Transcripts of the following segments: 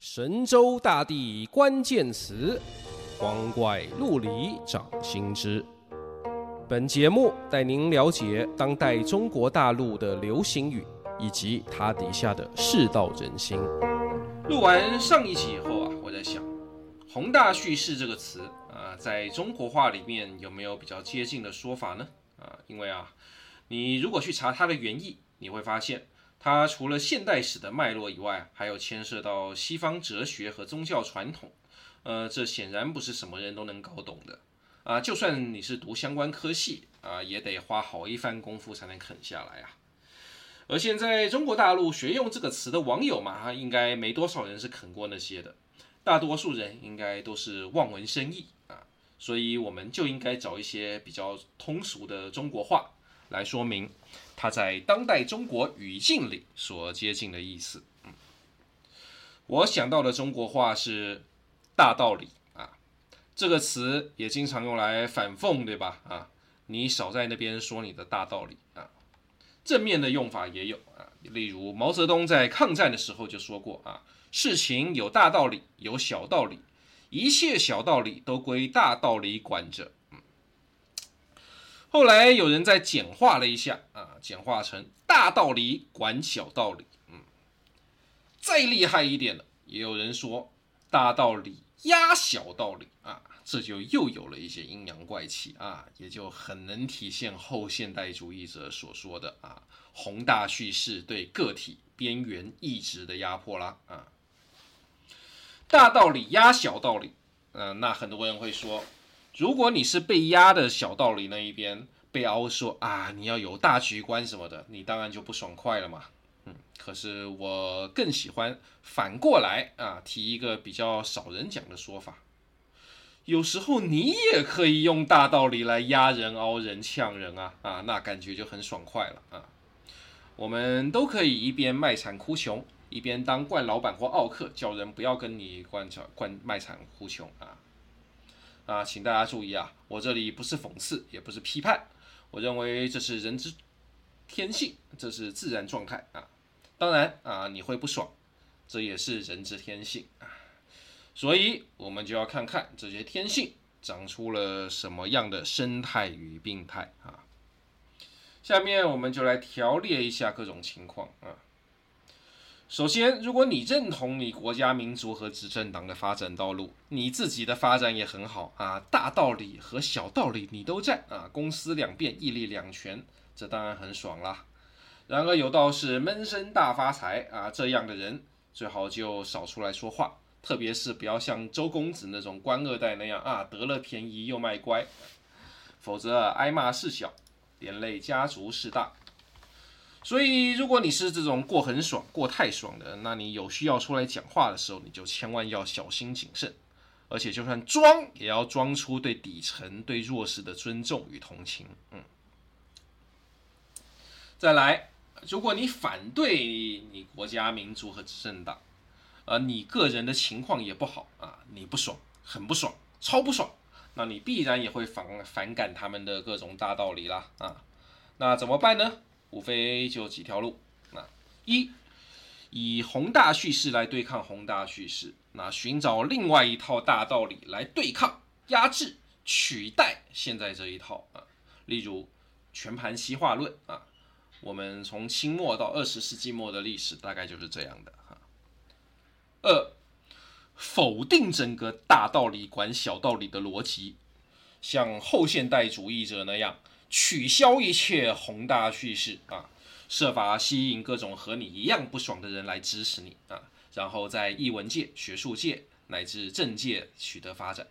神州大地关键词，光怪陆离掌心之。本节目带您了解当代中国大陆的流行语，以及它底下的世道人心。录完上一集以后啊，我在想，“宏大叙事”这个词啊，在中国话里面有没有比较接近的说法呢？啊，因为啊，你如果去查它的原意，你会发现。它除了现代史的脉络以外，还有牵涉到西方哲学和宗教传统，呃，这显然不是什么人都能搞懂的啊。就算你是读相关科系啊，也得花好一番功夫才能啃下来啊。而现在中国大陆学用这个词的网友嘛，应该没多少人是啃过那些的，大多数人应该都是望文生义啊。所以我们就应该找一些比较通俗的中国话来说明。它在当代中国语境里所接近的意思，嗯，我想到的中国话是“大道理”啊，这个词也经常用来反讽，对吧？啊，你少在那边说你的大道理啊。正面的用法也有啊，例如毛泽东在抗战的时候就说过啊，事情有大道理，有小道理，一切小道理都归大道理管着。后来有人在简化了一下啊，简化成大道理管小道理。嗯，再厉害一点的，也有人说大道理压小道理啊，这就又有了一些阴阳怪气啊，也就很能体现后现代主义者所说的啊，宏大叙事对个体边缘意志的压迫啦啊。大道理压小道理，嗯、那很多人会说。如果你是被压的小道理那一边，被凹说啊，你要有大局观什么的，你当然就不爽快了嘛。嗯，可是我更喜欢反过来啊，提一个比较少人讲的说法。有时候你也可以用大道理来压人、凹人、呛人啊啊，那感觉就很爽快了啊。我们都可以一边卖惨哭穷，一边当惯老板或奥客，叫人不要跟你惯叫惯卖惨哭穷啊。啊，请大家注意啊！我这里不是讽刺，也不是批判，我认为这是人之天性，这是自然状态啊。当然啊，你会不爽，这也是人之天性啊。所以，我们就要看看这些天性长出了什么样的生态与病态啊。下面我们就来条列一下各种情况啊。首先，如果你认同你国家民族和执政党的发展道路，你自己的发展也很好啊，大道理和小道理你都占啊，公私两便，义利两全，这当然很爽啦。然而有道是闷声大发财啊，这样的人最好就少出来说话，特别是不要像周公子那种官二代那样啊，得了便宜又卖乖，否则挨骂事小，连累家族事大。所以，如果你是这种过很爽、过太爽的人，那你有需要出来讲话的时候，你就千万要小心谨慎，而且就算装，也要装出对底层、对弱势的尊重与同情。嗯。再来，如果你反对你国家民族和执政党，而你个人的情况也不好啊，你不爽，很不爽，超不爽，那你必然也会反反感他们的各种大道理啦啊。那怎么办呢？无非就几条路，那一以宏大叙事来对抗宏大叙事，那寻找另外一套大道理来对抗、压制、取代现在这一套啊。例如全盘西化论啊，我们从清末到二十世纪末的历史大概就是这样的哈。二否定整个大道理管小道理的逻辑，像后现代主义者那样。取消一切宏大叙事啊，设法吸引各种和你一样不爽的人来支持你啊，然后在艺文界、学术界乃至政界取得发展。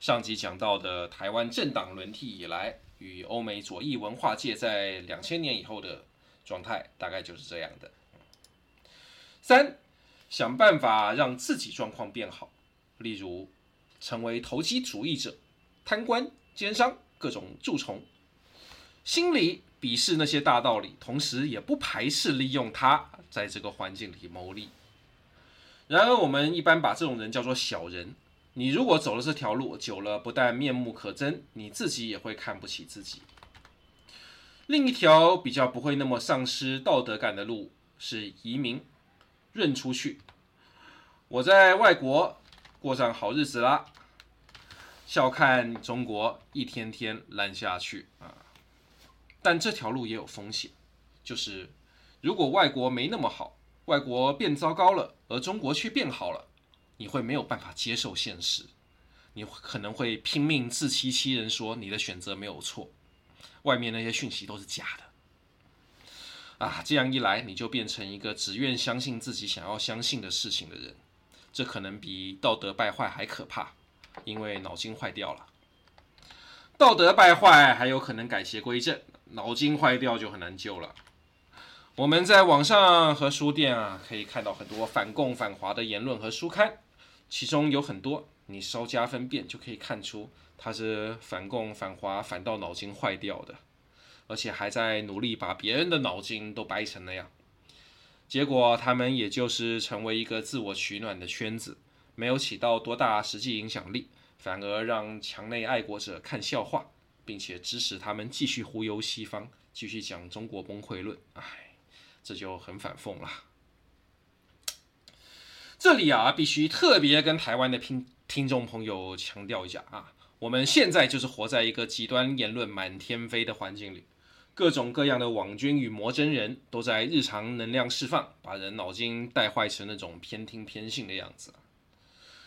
上集讲到的台湾政党轮替以来，与欧美左翼文化界在两千年以后的状态，大概就是这样的。三，想办法让自己状况变好，例如成为投机主义者、贪官、奸商、各种蛀虫。心里鄙视那些大道理，同时也不排斥利用它在这个环境里牟利。然而，我们一般把这种人叫做小人。你如果走了这条路，久了不但面目可憎，你自己也会看不起自己。另一条比较不会那么丧失道德感的路是移民，润出去。我在外国过上好日子啦，笑看中国一天天烂下去啊！但这条路也有风险，就是如果外国没那么好，外国变糟糕了，而中国却变好了，你会没有办法接受现实，你可能会拼命自欺欺人，说你的选择没有错，外面那些讯息都是假的。啊，这样一来，你就变成一个只愿相信自己想要相信的事情的人，这可能比道德败坏还可怕，因为脑筋坏掉了。道德败坏还有可能改邪归正，脑筋坏掉就很难救了。我们在网上和书店啊，可以看到很多反共反华的言论和书刊，其中有很多你稍加分辨就可以看出，它是反共反华反到脑筋坏掉的。而且还在努力把别人的脑筋都掰成那样，结果他们也就是成为一个自我取暖的圈子，没有起到多大实际影响力，反而让墙内爱国者看笑话，并且支持他们继续忽悠西方，继续讲中国崩溃论。哎，这就很反讽了。这里啊，必须特别跟台湾的听听众朋友强调一下啊，我们现在就是活在一个极端言论满天飞的环境里。各种各样的网军与魔真人都在日常能量释放，把人脑筋带坏成那种偏听偏信的样子。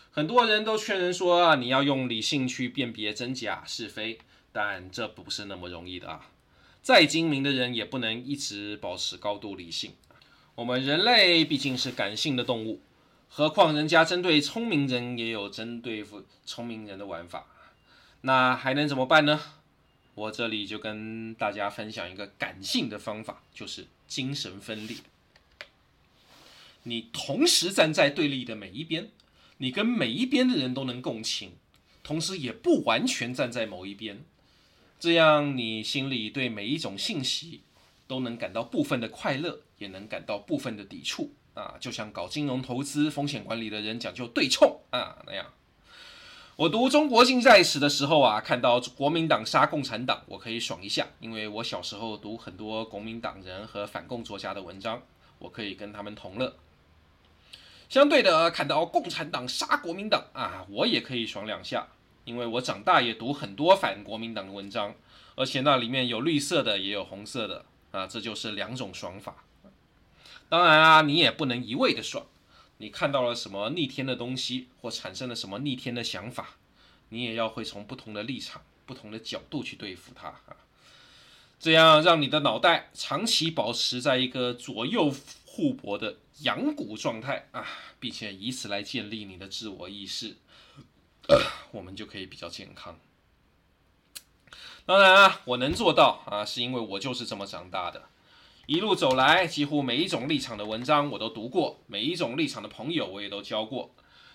很多人都劝人说啊，你要用理性去辨别真假是非，但这不是那么容易的啊。再精明的人也不能一直保持高度理性。我们人类毕竟是感性的动物，何况人家针对聪明人也有针对付聪明人的玩法，那还能怎么办呢？我这里就跟大家分享一个感性的方法，就是精神分裂。你同时站在对立的每一边，你跟每一边的人都能共情，同时也不完全站在某一边。这样你心里对每一种信息都能感到部分的快乐，也能感到部分的抵触啊，就像搞金融投资风险管理的人讲究对冲啊那样。我读中国近代史的时候啊，看到国民党杀共产党，我可以爽一下，因为我小时候读很多国民党人和反共作家的文章，我可以跟他们同乐。相对的，看到共产党杀国民党啊，我也可以爽两下，因为我长大也读很多反国民党的文章，而且那里面有绿色的，也有红色的啊，这就是两种爽法。当然啊，你也不能一味的爽。你看到了什么逆天的东西，或产生了什么逆天的想法，你也要会从不同的立场、不同的角度去对付它啊，这样让你的脑袋长期保持在一个左右互搏的阳骨状态啊，并且以此来建立你的自我意识，我们就可以比较健康。当然啊，我能做到啊，是因为我就是这么长大的。一路走来，几乎每一种立场的文章我都读过，每一种立场的朋友我也都交过。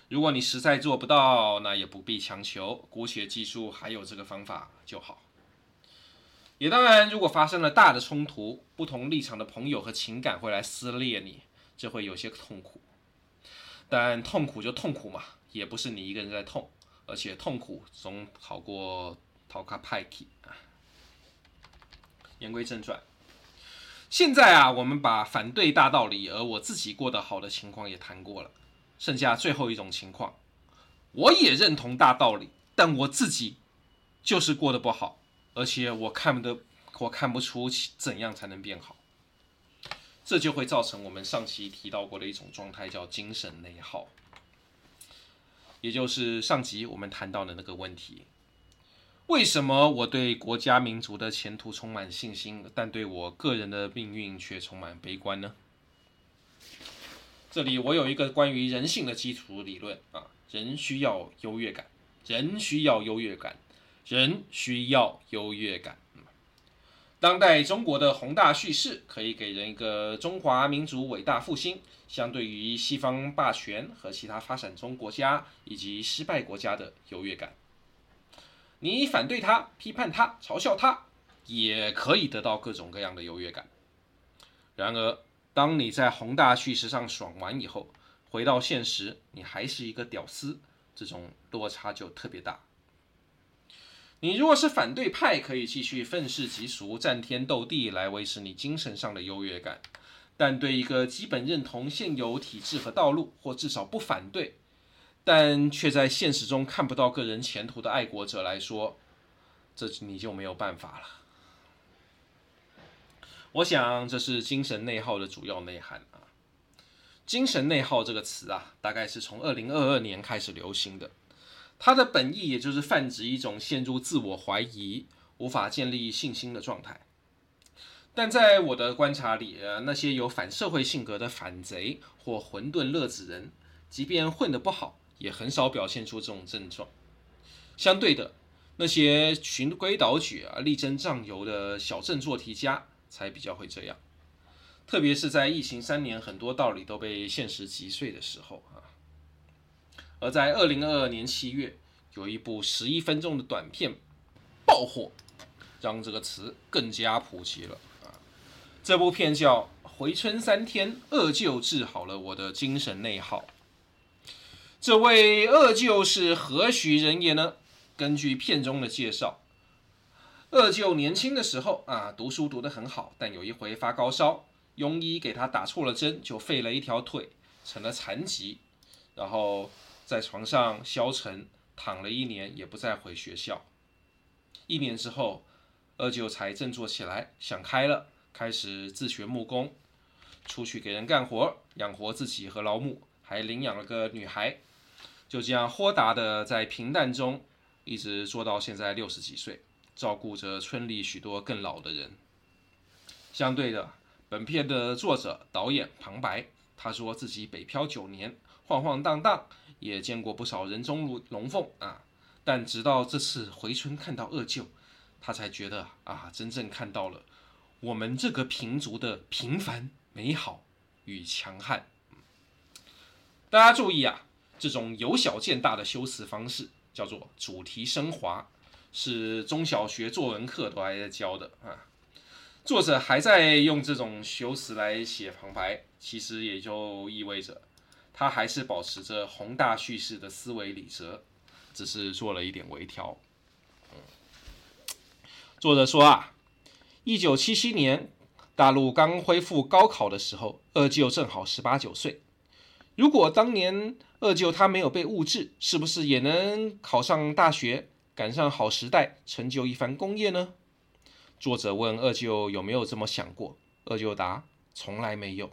如果你实在做不到，那也不必强求，姑且记住还有这个方法就好。也当然，如果发生了大的冲突，不同立场的朋友和情感会来撕裂你，这会有些痛苦。但痛苦就痛苦嘛，也不是你一个人在痛，而且痛苦总好过逃卡派气啊。言归正传。现在啊，我们把反对大道理，而我自己过得好的情况也谈过了，剩下最后一种情况，我也认同大道理，但我自己就是过得不好，而且我看不得，我看不出怎样才能变好，这就会造成我们上期提到过的一种状态，叫精神内耗，也就是上集我们谈到的那个问题。为什么我对国家民族的前途充满信心，但对我个人的命运却充满悲观呢？这里我有一个关于人性的基础理论啊，人需要优越感，人需要优越感，人需要优越感。当代中国的宏大叙事可以给人一个中华民族伟大复兴，相对于西方霸权和其他发展中国家以及失败国家的优越感。你反对他、批判他、嘲笑他，也可以得到各种各样的优越感。然而，当你在宏大叙事上爽完以后，回到现实，你还是一个屌丝，这种落差就特别大。你如果是反对派，可以继续愤世嫉俗、战天斗地来维持你精神上的优越感；但对一个基本认同现有体制和道路，或至少不反对，但却在现实中看不到个人前途的爱国者来说，这你就没有办法了。我想这是精神内耗的主要内涵啊。精神内耗这个词啊，大概是从二零二二年开始流行的，它的本意也就是泛指一种陷入自我怀疑、无法建立信心的状态。但在我的观察里，呃，那些有反社会性格的反贼或混沌乐子人，即便混得不好，也很少表现出这种症状。相对的，那些循规蹈矩啊、力争上游的小镇做题家，才比较会这样。特别是在疫情三年，很多道理都被现实击碎的时候啊。而在二零二二年七月，有一部十一分钟的短片爆火，让这个词更加普及了。这部片叫《回春三天》，二舅治好了我的精神内耗。这位二舅是何许人也呢？根据片中的介绍，二舅年轻的时候啊，读书读得很好，但有一回发高烧，庸医给他打错了针，就废了一条腿，成了残疾，然后在床上消沉，躺了一年，也不再回学校。一年之后，二舅才振作起来，想开了。开始自学木工，出去给人干活，养活自己和老母，还领养了个女孩，就这样豁达的在平淡中一直做到现在六十几岁，照顾着村里许多更老的人。相对的，本片的作者导演旁白，他说自己北漂九年，晃晃荡荡，也见过不少人中龙凤啊，但直到这次回村看到二舅，他才觉得啊，真正看到了。我们这个平族的平凡、美好与强悍。大家注意啊，这种由小见大的修辞方式叫做主题升华，是中小学作文课都还在教的啊。作者还在用这种修辞来写旁白，其实也就意味着他还是保持着宏大叙事的思维理则，只是做了一点微调。作者说啊。一九七七年，大陆刚恢复高考的时候，二舅正好十八九岁。如果当年二舅他没有被误治，是不是也能考上大学，赶上好时代，成就一番功业呢？作者问二舅有没有这么想过，二舅答：从来没有。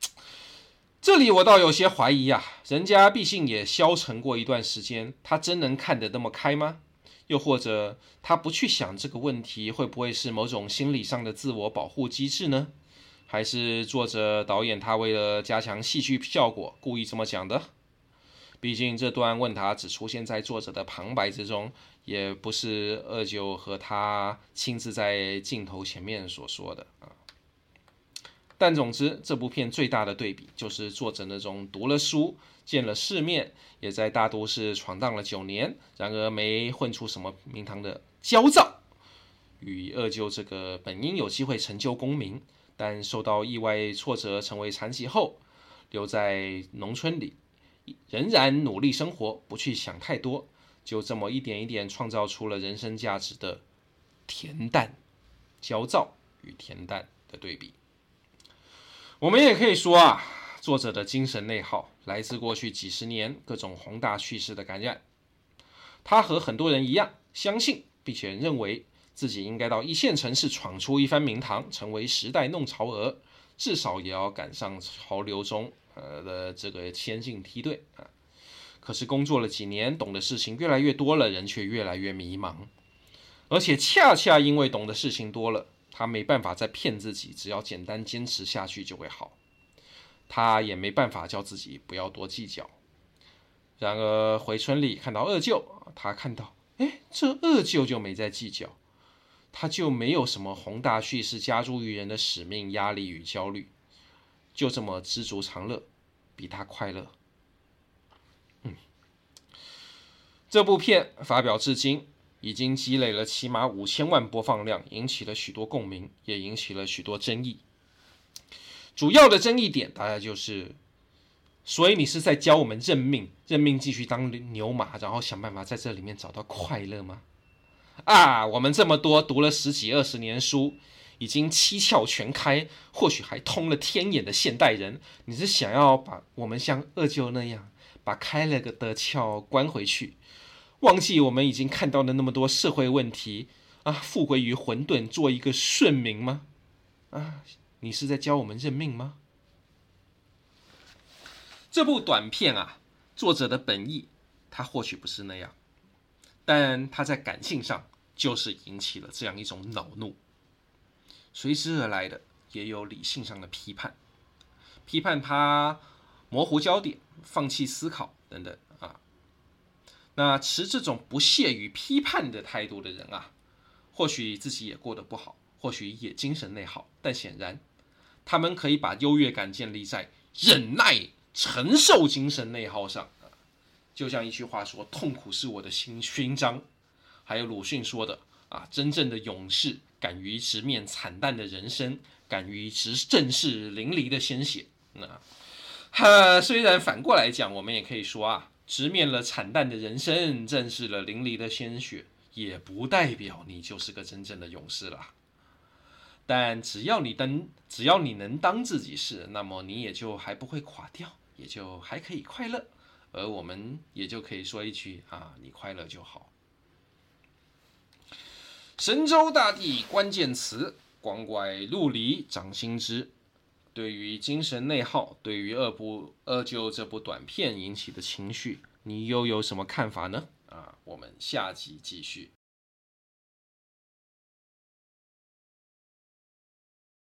这里我倒有些怀疑啊，人家毕竟也消沉过一段时间，他真能看得那么开吗？又或者他不去想这个问题，会不会是某种心理上的自我保护机制呢？还是作者导演他为了加强戏剧效果，故意这么讲的？毕竟这段问答只出现在作者的旁白之中，也不是二舅和他亲自在镜头前面所说的啊。但总之，这部片最大的对比就是作者那种读了书。见了世面，也在大都市闯荡了九年，然而没混出什么名堂的焦躁，与二舅这个本应有机会成就功名，但受到意外挫折成为残疾后，留在农村里，仍然努力生活，不去想太多，就这么一点一点创造出了人生价值的恬淡，焦躁与恬淡的对比。我们也可以说啊。作者的精神内耗来自过去几十年各种宏大叙事的感染。他和很多人一样，相信并且认为自己应该到一线城市闯出一番名堂，成为时代弄潮儿，至少也要赶上潮流中呃的这个先进梯队啊。可是工作了几年，懂的事情越来越多了，人却越来越迷茫。而且恰恰因为懂的事情多了，他没办法再骗自己，只要简单坚持下去就会好。他也没办法叫自己不要多计较。然而回村里看到二舅，他看到，哎，这二舅就没在计较，他就没有什么宏大叙事加诸于人的使命、压力与焦虑，就这么知足常乐，比他快乐。嗯，这部片发表至今，已经积累了起码五千万播放量，引起了许多共鸣，也引起了许多争议。主要的争议点大概就是，所以你是在教我们认命，认命继续当牛马，然后想办法在这里面找到快乐吗？啊，我们这么多读了十几二十年书，已经七窍全开，或许还通了天眼的现代人，你是想要把我们像二舅那样，把开了个的窍关回去，忘记我们已经看到了那么多社会问题啊，复归于混沌，做一个顺民吗？啊，你是在教我们认命吗？这部短片啊，作者的本意，他或许不是那样，但他在感性上就是引起了这样一种恼怒，随之而来的也有理性上的批判，批判他模糊焦点、放弃思考等等。那持这种不屑于批判的态度的人啊，或许自己也过得不好，或许也精神内耗，但显然他们可以把优越感建立在忍耐。承受精神内耗上，就像一句话说：“痛苦是我的新勋章。”还有鲁迅说的：“啊，真正的勇士敢于直面惨淡的人生，敢于直正视淋漓的鲜血。”那，哈，虽然反过来讲，我们也可以说啊，直面了惨淡的人生，正视了淋漓的鲜血，也不代表你就是个真正的勇士了。但只要你能，只要你能当自己是，那么你也就还不会垮掉。也就还可以快乐，而我们也就可以说一句啊，你快乐就好。神州大地关键词，光怪陆离，掌心之。对于精神内耗，对于二部二舅这部短片引起的情绪，你又有什么看法呢？啊，我们下集继续。